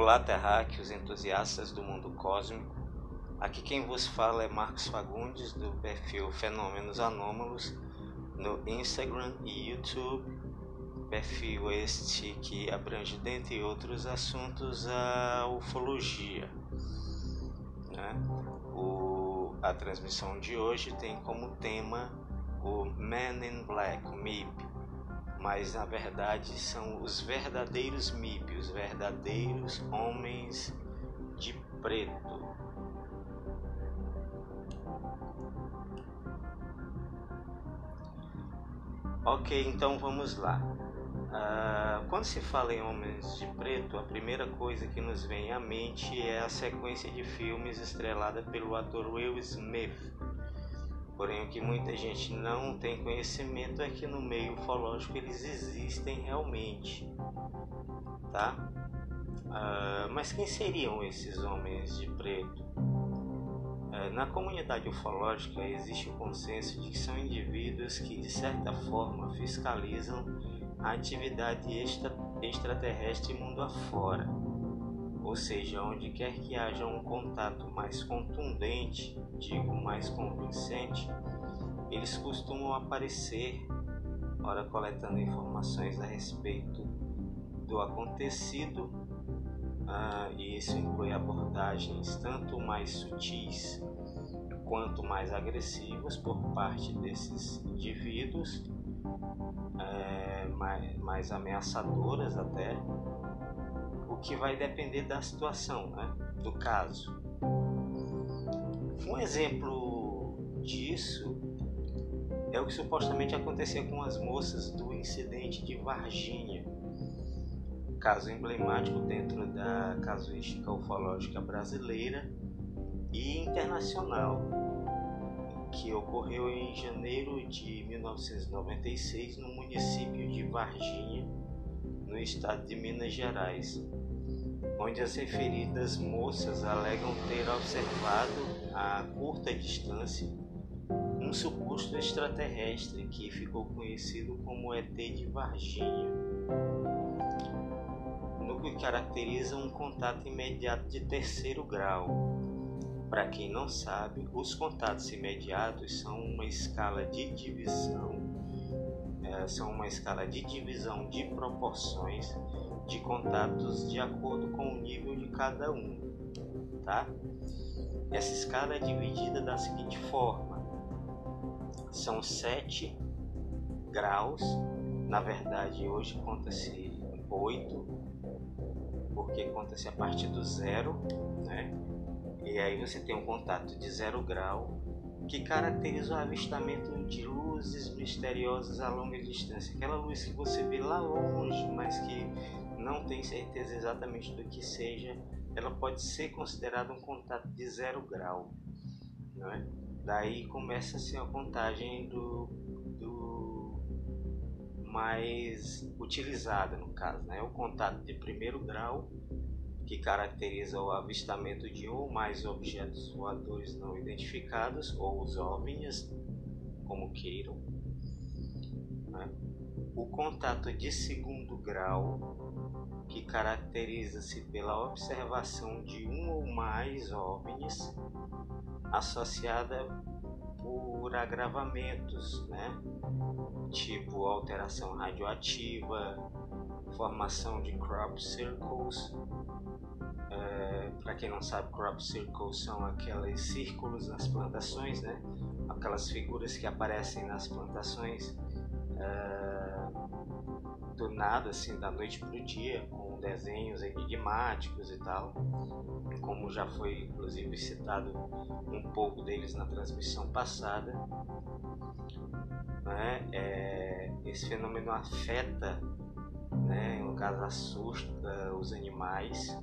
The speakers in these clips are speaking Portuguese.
Olá, terráqueos entusiastas do mundo cósmico. Aqui quem vos fala é Marcos Fagundes, do perfil Fenômenos Anômalos, no Instagram e YouTube. Perfil este que abrange, dentre outros assuntos, a ufologia. Né? O, a transmissão de hoje tem como tema o Man in Black, MIB, mas na verdade são os verdadeiros MIB, os verdadeiros homens de preto. Ok, então vamos lá. Uh, quando se fala em Homens de Preto, a primeira coisa que nos vem à mente é a sequência de filmes estrelada pelo ator Will Smith, Porém, o que muita gente não tem conhecimento é que no meio ufológico eles existem realmente, tá? Uh, mas quem seriam esses homens de preto? Uh, na comunidade ufológica existe o consenso de que são indivíduos que, de certa forma, fiscalizam a atividade extra, extraterrestre mundo afora ou seja, onde quer que haja um contato mais contundente, digo mais convincente, eles costumam aparecer, ora coletando informações a respeito do acontecido, ah, e isso inclui abordagens tanto mais sutis quanto mais agressivas por parte desses indivíduos, é, mais, mais ameaçadoras até, que vai depender da situação, né? do caso. Um exemplo disso é o que supostamente acontecia com as moças do incidente de Varginha, caso emblemático dentro da casuística ufológica brasileira e internacional, que ocorreu em janeiro de 1996 no município de Varginha, no estado de Minas Gerais onde as referidas moças alegam ter observado a curta distância um suposto extraterrestre que ficou conhecido como ET de Varginha, no que caracteriza um contato imediato de terceiro grau. Para quem não sabe, os contatos imediatos são uma escala de divisão, é, são uma escala de divisão de proporções de contatos de acordo com o nível de cada um, tá? Essa escala é dividida da seguinte forma: são sete graus, na verdade hoje conta-se oito, porque conta-se a partir do zero, né? E aí você tem um contato de zero grau que caracteriza o avistamento de luzes misteriosas a longa distância, aquela luz que você vê lá longe, mas que não tem certeza exatamente do que seja, ela pode ser considerada um contato de zero grau. Não é? Daí começa-se a contagem do, do mais utilizada no caso, né? o contato de primeiro grau, que caracteriza o avistamento de um ou mais objetos voadores não identificados, ou os OVNIs, como queiram. Né? O contato de segundo grau que caracteriza-se pela observação de um ou mais OVNIs associada por agravamentos, né? tipo alteração radioativa, formação de crop circles. É, Para quem não sabe, crop circles são aqueles círculos nas plantações, né? aquelas figuras que aparecem nas plantações. É, do nada, assim, da noite para o dia, com desenhos enigmáticos e tal, como já foi inclusive citado um pouco deles na transmissão passada. Né? É, esse fenômeno afeta, né, no caso assusta os animais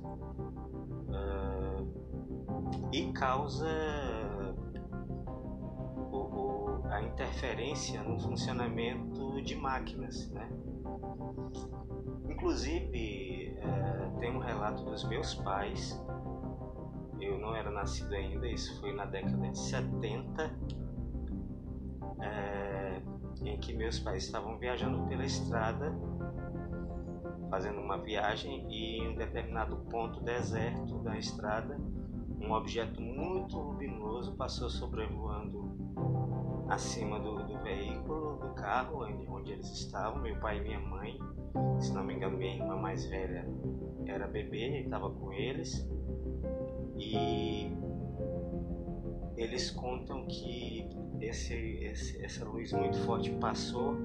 uh, e causa o, o, a interferência no funcionamento de máquinas, né? Inclusive, é, tem um relato dos meus pais. Eu não era nascido ainda, isso foi na década de 70, é, em que meus pais estavam viajando pela estrada fazendo uma viagem e em um determinado ponto deserto da estrada, um objeto muito luminoso passou sobrevoando acima do, do veículo, do carro onde eles estavam, meu pai e minha mãe. Se não me engano, minha irmã mais velha era bebê e estava com eles. E eles contam que esse, esse, essa luz muito forte passou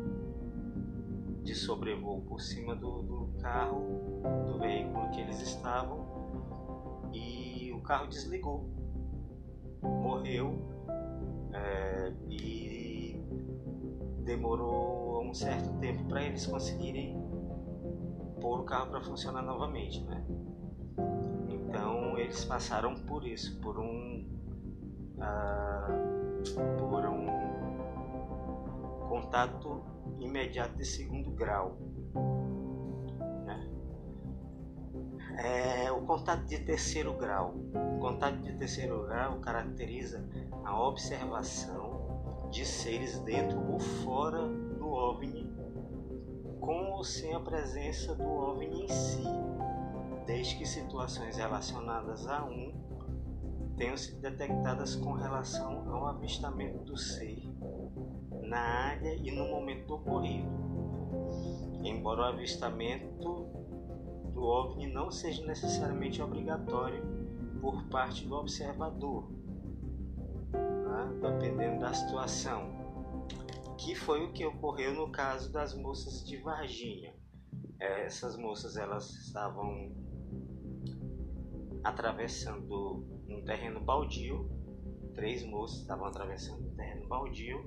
de sobrevoo por cima do, do carro, do veículo que eles estavam, e o carro desligou, morreu é, e demorou um certo tempo para eles conseguirem pôr o carro para funcionar novamente, né? Então eles passaram por isso, por um uh, por um contato imediato de segundo grau. Né? É, o contato de terceiro grau. O contato de terceiro grau caracteriza a observação de seres dentro ou fora do OVNI, com ou sem a presença do OVNI em si, desde que situações relacionadas a um tenham sido detectadas com relação ao avistamento do ser na área e no momento do ocorrido. Embora o avistamento do OVNI não seja necessariamente obrigatório por parte do observador, dependendo da situação, que foi o que ocorreu no caso das moças de Varginha. É, essas moças elas estavam atravessando um terreno baldio, três moças estavam atravessando um terreno baldio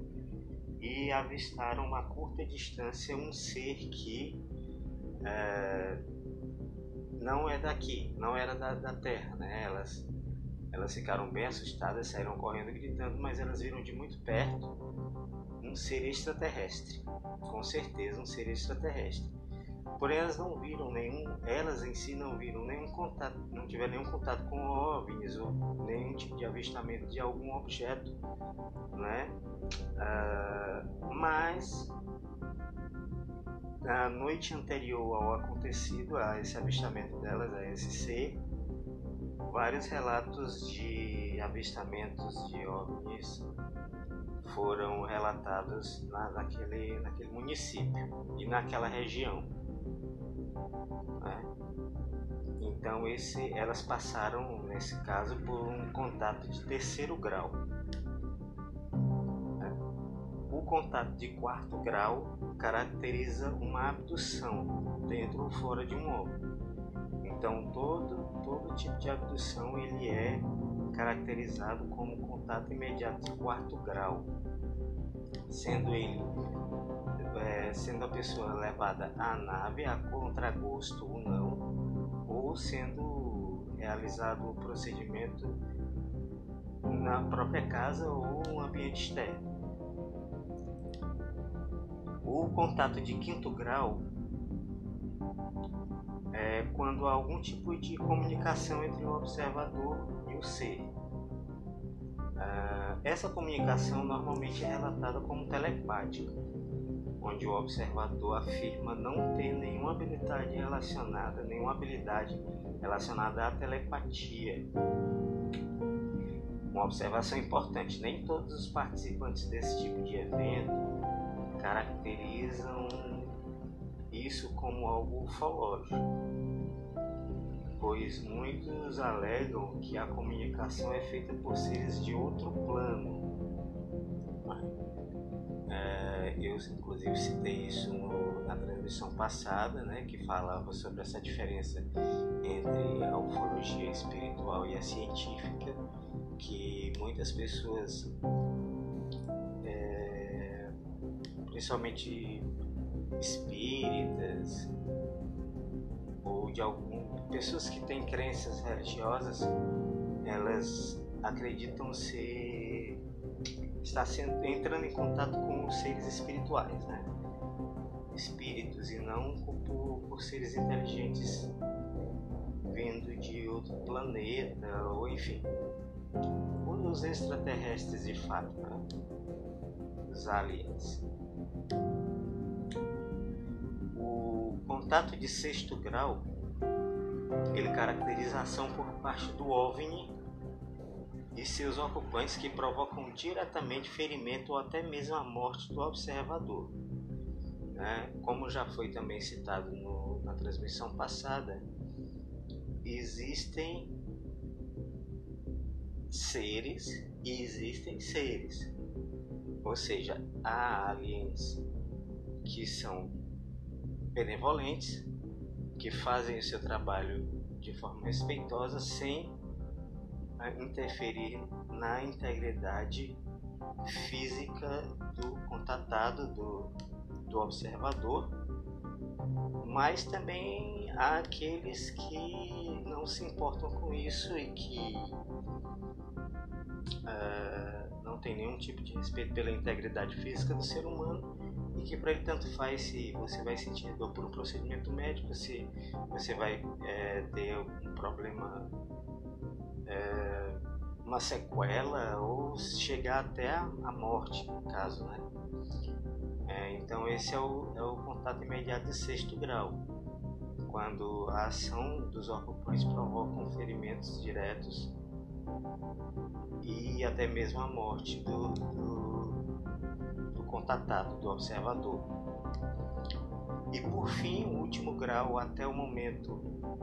e avistaram uma curta distância um ser que é, não é daqui, não era da, da Terra, né? Elas, elas ficaram bem assustadas, saíram correndo gritando, mas elas viram de muito perto um ser extraterrestre, com certeza um ser extraterrestre. Porém, elas não viram nenhum, elas em si não viram nenhum contato, não tiveram nenhum contato com OVNIs ou nenhum tipo de avistamento de algum objeto, né? Uh, mas na noite anterior ao acontecido, a esse avistamento delas, a esse ser, vários relatos de avistamentos de OVNIs foram relatados na, naquele, naquele município e naquela região. Né? Então esse, elas passaram, nesse caso, por um contato de terceiro grau. Né? O contato de quarto grau caracteriza uma abdução dentro ou fora de um ovo. Então todo, todo tipo de abdução ele é caracterizado como contato imediato de quarto grau, sendo ele é, sendo a pessoa levada à nave a contragosto ou não, ou sendo realizado o procedimento na própria casa ou no ambiente externo. O contato de quinto grau é quando há algum tipo de comunicação entre o observador e o ser. Ah, essa comunicação normalmente é relatada como telepática onde o observador afirma não ter nenhuma habilidade relacionada, nenhuma habilidade relacionada à telepatia. Uma observação importante: nem todos os participantes desse tipo de evento caracterizam isso como algo ufológico, pois muitos alegam que a comunicação é feita por seres de outro plano. É, eu inclusive citei isso no, na transmissão passada, né, que falava sobre essa diferença entre a ufologia espiritual e a científica, que muitas pessoas, é, principalmente espíritas ou de algum pessoas que têm crenças religiosas, elas acreditam ser está sendo, entrando em contato com seres espirituais, né? Espíritos e não por, por seres inteligentes vindo de outro planeta ou enfim, os extraterrestres de fato, né? os aliens. Contato de sexto grau ele caracteriza ação por parte do OVNI e seus ocupantes que provocam diretamente ferimento ou até mesmo a morte do observador. Né? Como já foi também citado no, na transmissão passada, existem seres e existem seres. Ou seja, há aliens que são benevolentes, que fazem o seu trabalho de forma respeitosa sem né, interferir na integridade física do contatado, do, do observador, mas também há aqueles que não se importam com isso e que uh, não tem nenhum tipo de respeito pela integridade física do ser humano e que para ele tanto faz se você vai sentir dor por um procedimento médico, se você vai é, ter um problema, é, uma sequela ou chegar até a, a morte, no caso, né? É, então esse é o, é o contato imediato de sexto grau, quando a ação dos ocupantes provocam ferimentos diretos e até mesmo a morte do, do, do contatado, do observador. E por fim, o último grau até o momento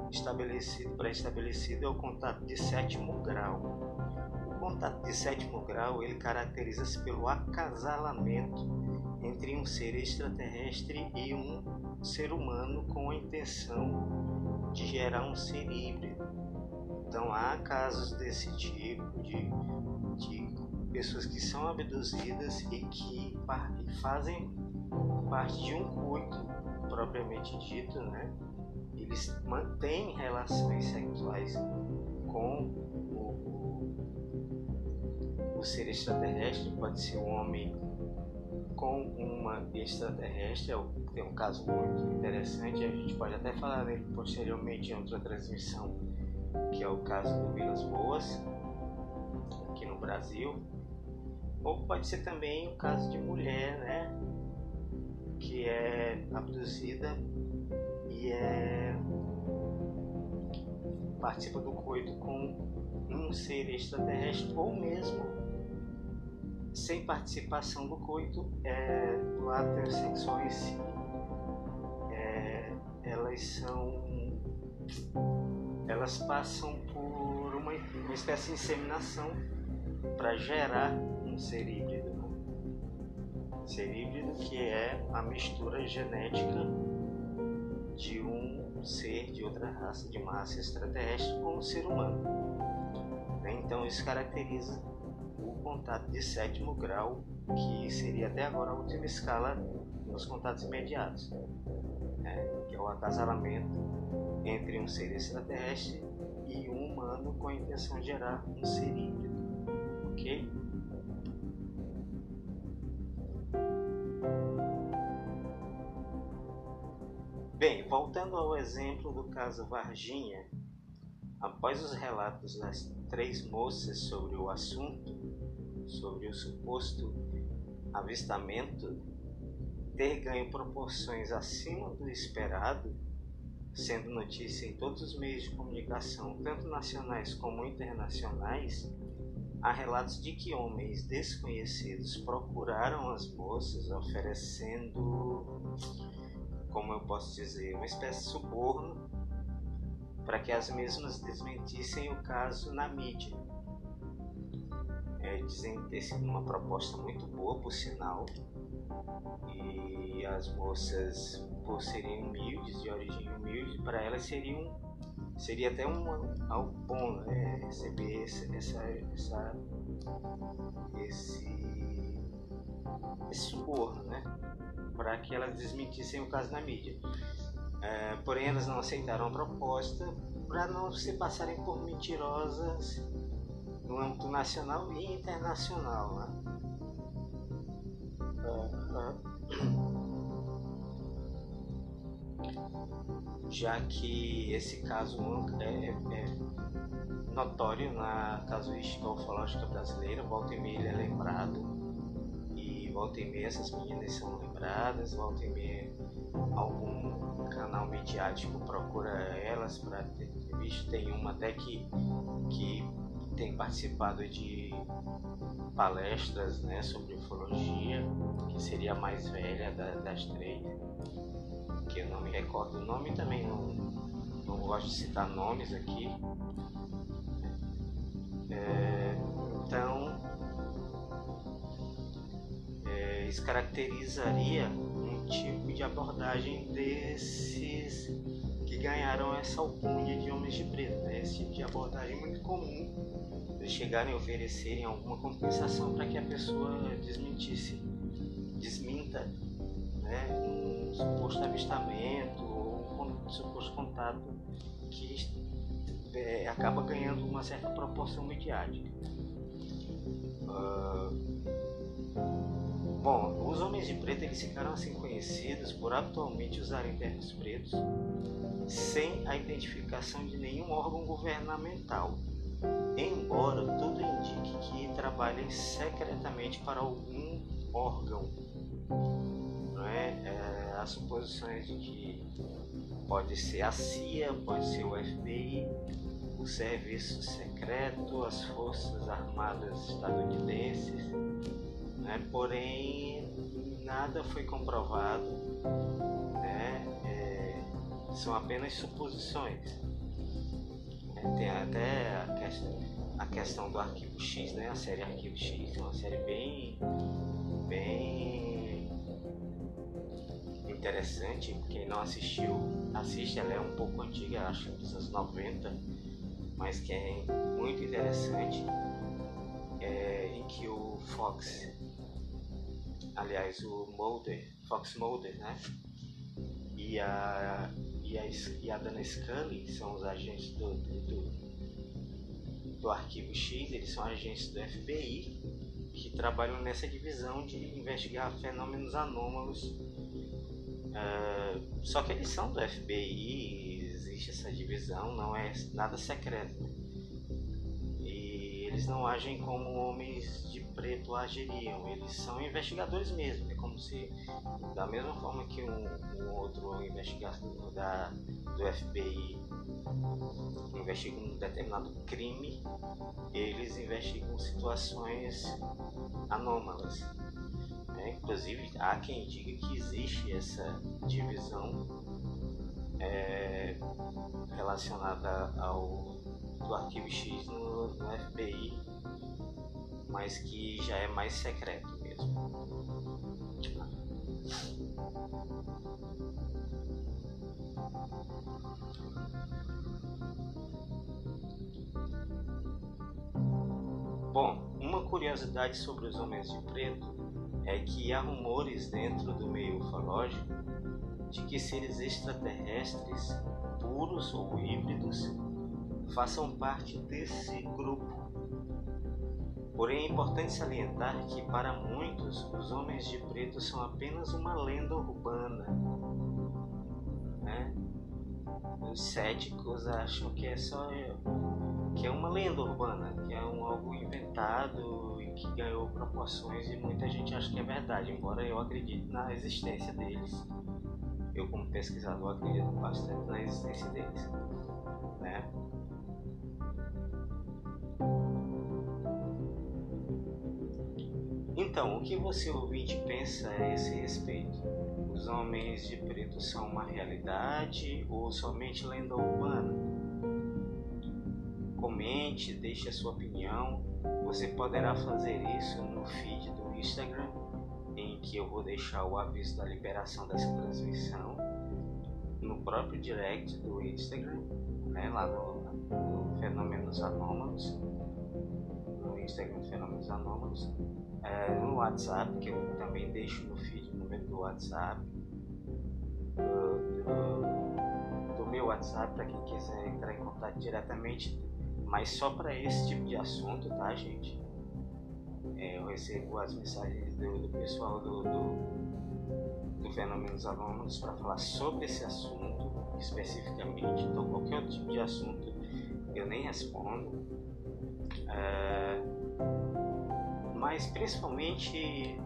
estabelecido, pré-estabelecido, é o contato de sétimo grau. O contato de sétimo grau ele caracteriza-se pelo acasalamento entre um ser extraterrestre e um ser humano com a intenção de gerar um ser híbrido. Então há casos desse tipo de, de pessoas que são abduzidas e que fazem parte de um culto propriamente dito, né? Eles mantêm relações sexuais com o, o ser extraterrestre, pode ser um homem com uma extraterrestre, é um caso muito interessante, a gente pode até falar dele posteriormente em outra transmissão, que é o caso do Vilas Boas, aqui no Brasil. Ou pode ser também o caso de mulher, né? Que é abduzida e é participa do coito com um ser extraterrestre ou mesmo sem participação do coito, é, em si, é, elas são. Elas passam por uma, uma espécie de inseminação para gerar um ser híbrido. Né? Ser híbrido que é a mistura genética de um ser de outra raça, de uma raça extraterrestre, com um ser humano. Então isso caracteriza contato de sétimo grau, que seria até agora a última escala nos contatos imediatos, né? que é o acasalamento entre um ser extraterrestre e um humano com a intenção de gerar um ser híbrido. Ok? Bem, voltando ao exemplo do caso Varginha, após os relatos das três moças sobre o assunto, sobre o suposto avistamento ter ganho proporções acima do esperado, sendo notícia em todos os meios de comunicação, tanto nacionais como internacionais, há relatos de que homens desconhecidos procuraram as moças oferecendo, como eu posso dizer, uma espécie de suborno para que as mesmas desmentissem o caso na mídia é, dizem ter sido uma proposta muito boa, por sinal. E as moças, por serem humildes, de origem humilde, para elas seriam seria até um algo bom né? receber essa, essa, essa esse esse suborno, né? Para que elas desmentissem o caso na mídia. É, porém, elas não aceitaram a proposta para não se passarem por mentirosas no âmbito nacional e internacional. Né? Já que esse caso é, é notório na casuística ufológica brasileira, volta e meia ele é lembrado e volta e meia essas meninas são lembradas, volta e meia algum canal midiático procura elas para ter visto. Tem uma até que, que tem participado de palestras né, sobre ufologia, que seria a mais velha das três, que eu não me recordo o nome também, não, não gosto de citar nomes aqui. É, então, é, isso caracterizaria um tipo de abordagem desses que ganharam essa alcunha de homens de preto. Né? Esse tipo de abordagem muito comum. Eles chegarem a oferecerem alguma compensação para que a pessoa desmentisse, desminta né? um suposto avistamento ou um suposto contato que é, acaba ganhando uma certa proporção midiática. Uh, bom, os homens de preto eles ficaram assim conhecidos por atualmente usarem ternos pretos sem a identificação de nenhum órgão governamental, embora tudo indique que trabalhem secretamente para algum órgão. Não é? é há suposições de que pode ser a CIA, pode ser o FBI, o Serviço Secreto, as Forças Armadas estadunidenses, né? porém nada foi comprovado, né? É, são apenas suposições. É, tem até a questão, a questão do Arquivo X, né? a série Arquivo X, é uma série bem, bem interessante. Quem não assistiu, assiste, ela é um pouco antiga, acho dos anos 90 mas que é muito interessante, é, em que o Fox, aliás o Mulder, Fox Mulder, né? E a, e a, e a Dana Scully são os agentes do, do, do, Arquivo X, eles são agentes do FBI que trabalham nessa divisão de investigar fenômenos anômalos. Uh, só que eles são do FBI, existe essa divisão, não é nada secreto. Eles não agem como homens de preto agiriam, eles são investigadores mesmo. É como se, da mesma forma que um, um outro investigador da, do FBI investiga um determinado crime, eles investigam situações anômalas. É, inclusive, há quem diga que existe essa divisão é, relacionada ao do arquivo X no, no FBI, mas que já é mais secreto mesmo. Bom, uma curiosidade sobre os homens de preto é que há rumores dentro do meio ufológico de que seres extraterrestres, puros ou híbridos, façam parte desse grupo. Porém, é importante salientar que, para muitos, os homens de preto são apenas uma lenda urbana. Né? Os céticos acham que é só que é uma lenda urbana, que é um algo inventado e que ganhou proporções e muita gente acha que é verdade, embora eu acredite na existência deles eu como pesquisador acredito bastante na existência deles, né? Então, o que você ouvinte pensa a esse respeito? Os homens de preto são uma realidade ou somente lenda urbana? Comente, deixe a sua opinião. Você poderá fazer isso no feed do Instagram em que eu vou deixar o aviso da liberação dessa transmissão no próprio direct do Instagram, né, lá no, no Fenômenos Anômalos, no Instagram Fenômenos Anômalos, é, no WhatsApp, que eu também deixo no feed o número do WhatsApp, do, do, do meu WhatsApp, para quem quiser entrar em contato diretamente, mas só para esse tipo de assunto, tá, gente? é, eu recebo as mensagens do, do pessoal do, do, do Fenômenos Anônimos para falar sobre esse assunto especificamente. Então, qualquer outro tipo de assunto eu nem respondo. É, mas principalmente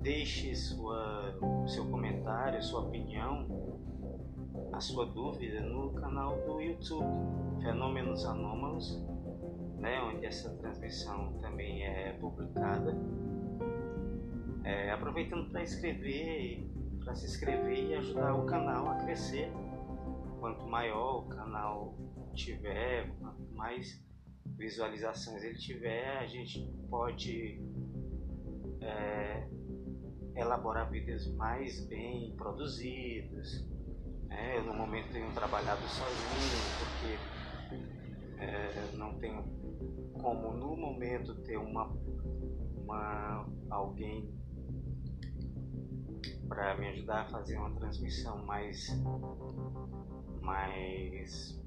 deixe sua, seu comentário, sua opinião, a sua dúvida no canal do YouTube Fenômenos Anômalos, né, onde essa transmissão também é publicada. É, aproveitando para escrever, para se inscrever e ajudar o canal a crescer. Quanto maior o canal tiver, quanto mais visualizações ele tiver, a gente pode é, elaborar vídeos mais bem produzidos. É, eu no momento tenho trabalhado sozinho porque é, não tenho como no momento ter uma, uma alguém para me ajudar a fazer uma transmissão mais mais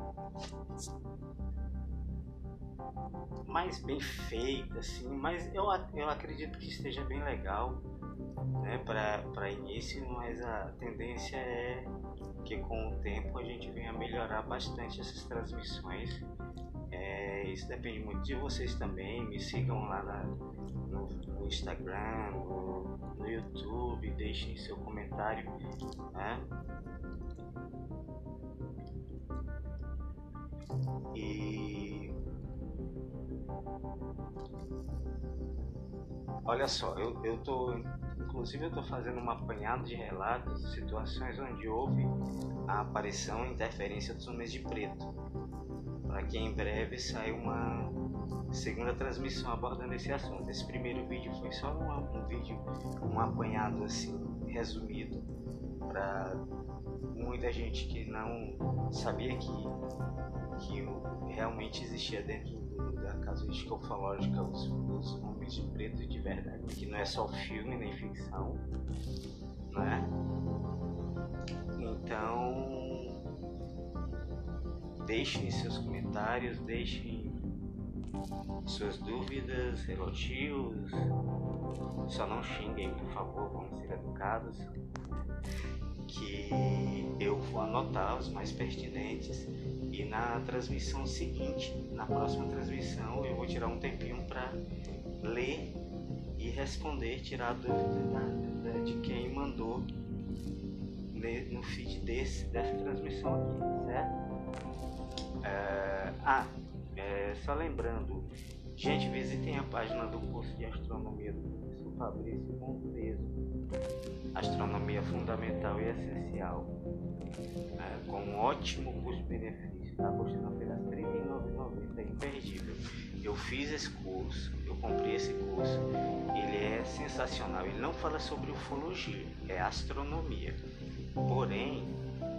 mais bem feita assim mas eu, eu acredito que esteja bem legal né para início mas a tendência é que com o tempo a gente venha melhorar bastante essas transmissões. É, isso depende muito de vocês também me sigam lá na, no, no Instagram no, no YouTube deixem seu comentário né. E olha só, eu, eu tô, inclusive eu tô fazendo um apanhado de relatos de situações onde houve a aparição e interferência dos homens de preto. Para que em breve saia uma segunda transmissão abordando esse assunto. Esse primeiro vídeo foi só um, um vídeo, um apanhado assim, resumido, para muita gente que não sabia que que realmente existia dentro do, da casuística ufológica os, os homens de preto de verdade, que não é só filme nem ficção, né? Então, deixem seus comentários, deixem suas dúvidas, elogios, só não xinguem, por favor, vamos ser educados, que eu vou anotar os mais pertinentes e na transmissão seguinte, na próxima transmissão, eu vou tirar um tempinho para ler e responder, tirar a dúvida de quem mandou no feed desse, dessa transmissão aqui, certo? É, ah, é, só lembrando, gente, visitem a página do curso de astronomia do professor Fabrício Monteso, Astronomia Fundamental e Essencial, é, com ótimo custo-benefício está custando apenas R$ 39,90, é imperdível. Eu fiz esse curso, eu comprei esse curso, ele é sensacional. Ele não fala sobre ufologia, é astronomia. Porém,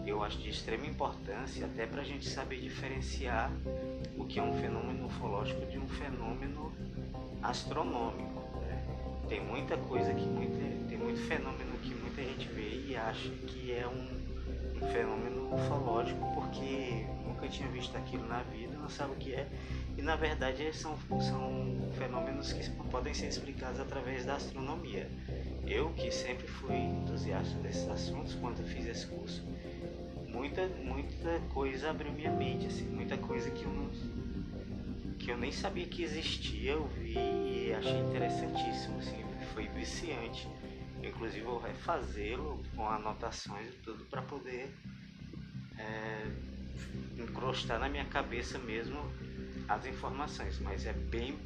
eu acho de extrema importância até para a gente saber diferenciar o que é um fenômeno ufológico de um fenômeno astronômico. Tem muita coisa que muita, tem muito fenômeno que muita gente vê e acha que é um, um fenômeno ufológico porque nunca tinha visto aquilo na vida, não sabe o que é. E na verdade são, são fenômenos que podem ser explicados através da astronomia. Eu, que sempre fui entusiasta desses assuntos quando fiz esse curso, muita, muita coisa abriu minha mente, assim, muita coisa que eu, não, que eu nem sabia que existia, eu vi e achei interessantíssimo, assim, foi viciante. Inclusive vou refazê-lo com anotações e tudo para poder é, encrostar na minha cabeça mesmo as informações, mas é bem,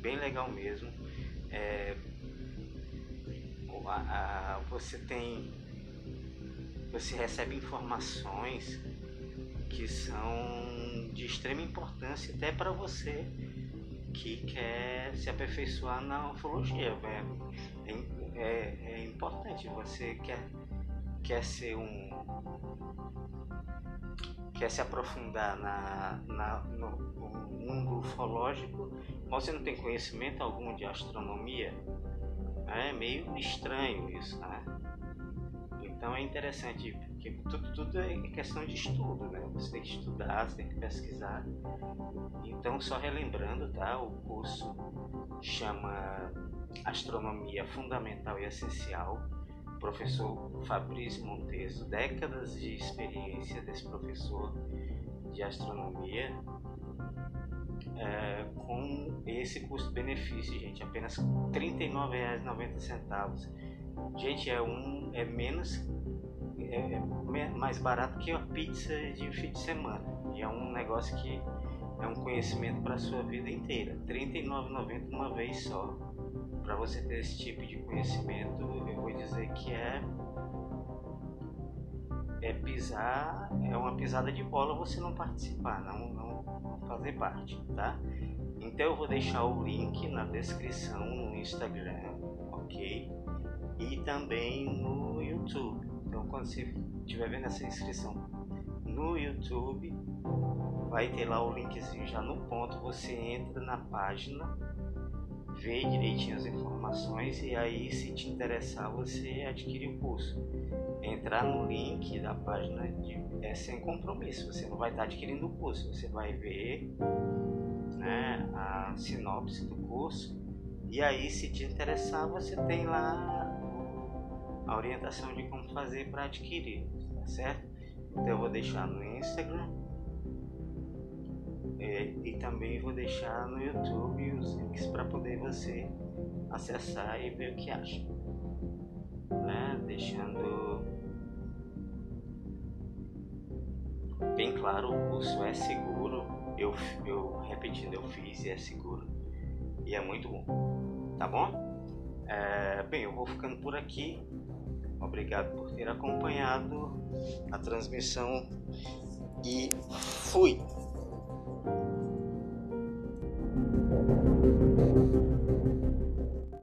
bem legal mesmo. É, a, a, você tem, você recebe informações que são de extrema importância até para você que quer se aperfeiçoar na ufologia. É, é, é importante, você quer, quer ser um quer se aprofundar na, na, no, no mundo ufológico, mas você não tem conhecimento algum de astronomia, é meio estranho isso, né? Então é interessante, porque tudo, tudo é questão de estudo, né? Você tem que estudar, você tem que pesquisar. Então, só relembrando, tá? O curso chama Astronomia Fundamental e Essencial professor Fabrício Monteso, décadas de experiência desse professor de astronomia, é, com esse custo-benefício, gente, apenas R$ 39,90. Gente, é um é menos é, mais barato que a pizza de fim de semana. E é um negócio que é um conhecimento para sua vida inteira. R$ 39,90 uma vez só. Para você ter esse tipo de conhecimento, eu vou dizer que é é pisar, é uma pisada de bola você não participar, não, não, não fazer parte, tá? Então eu vou deixar o link na descrição no Instagram, ok? E também no YouTube. Então quando você estiver vendo essa inscrição no YouTube, vai ter lá o linkzinho já no ponto, você entra na página, vê direitinho as informações e aí se te interessar você adquire o curso. Entrar no link da página de, é sem compromisso, você não vai estar adquirindo o curso, você vai ver né, a sinopse do curso e aí se te interessar você tem lá a orientação de como fazer para adquirir, tá certo? Então eu vou deixar no Instagram é, e também vou deixar no YouTube os links para poder você acessar e ver o que acha. Né? Deixando bem claro, o curso é seguro. Eu, eu repetindo, eu fiz e é seguro. E é muito bom. Tá bom? É, bem, eu vou ficando por aqui. Obrigado por ter acompanhado a transmissão e fui!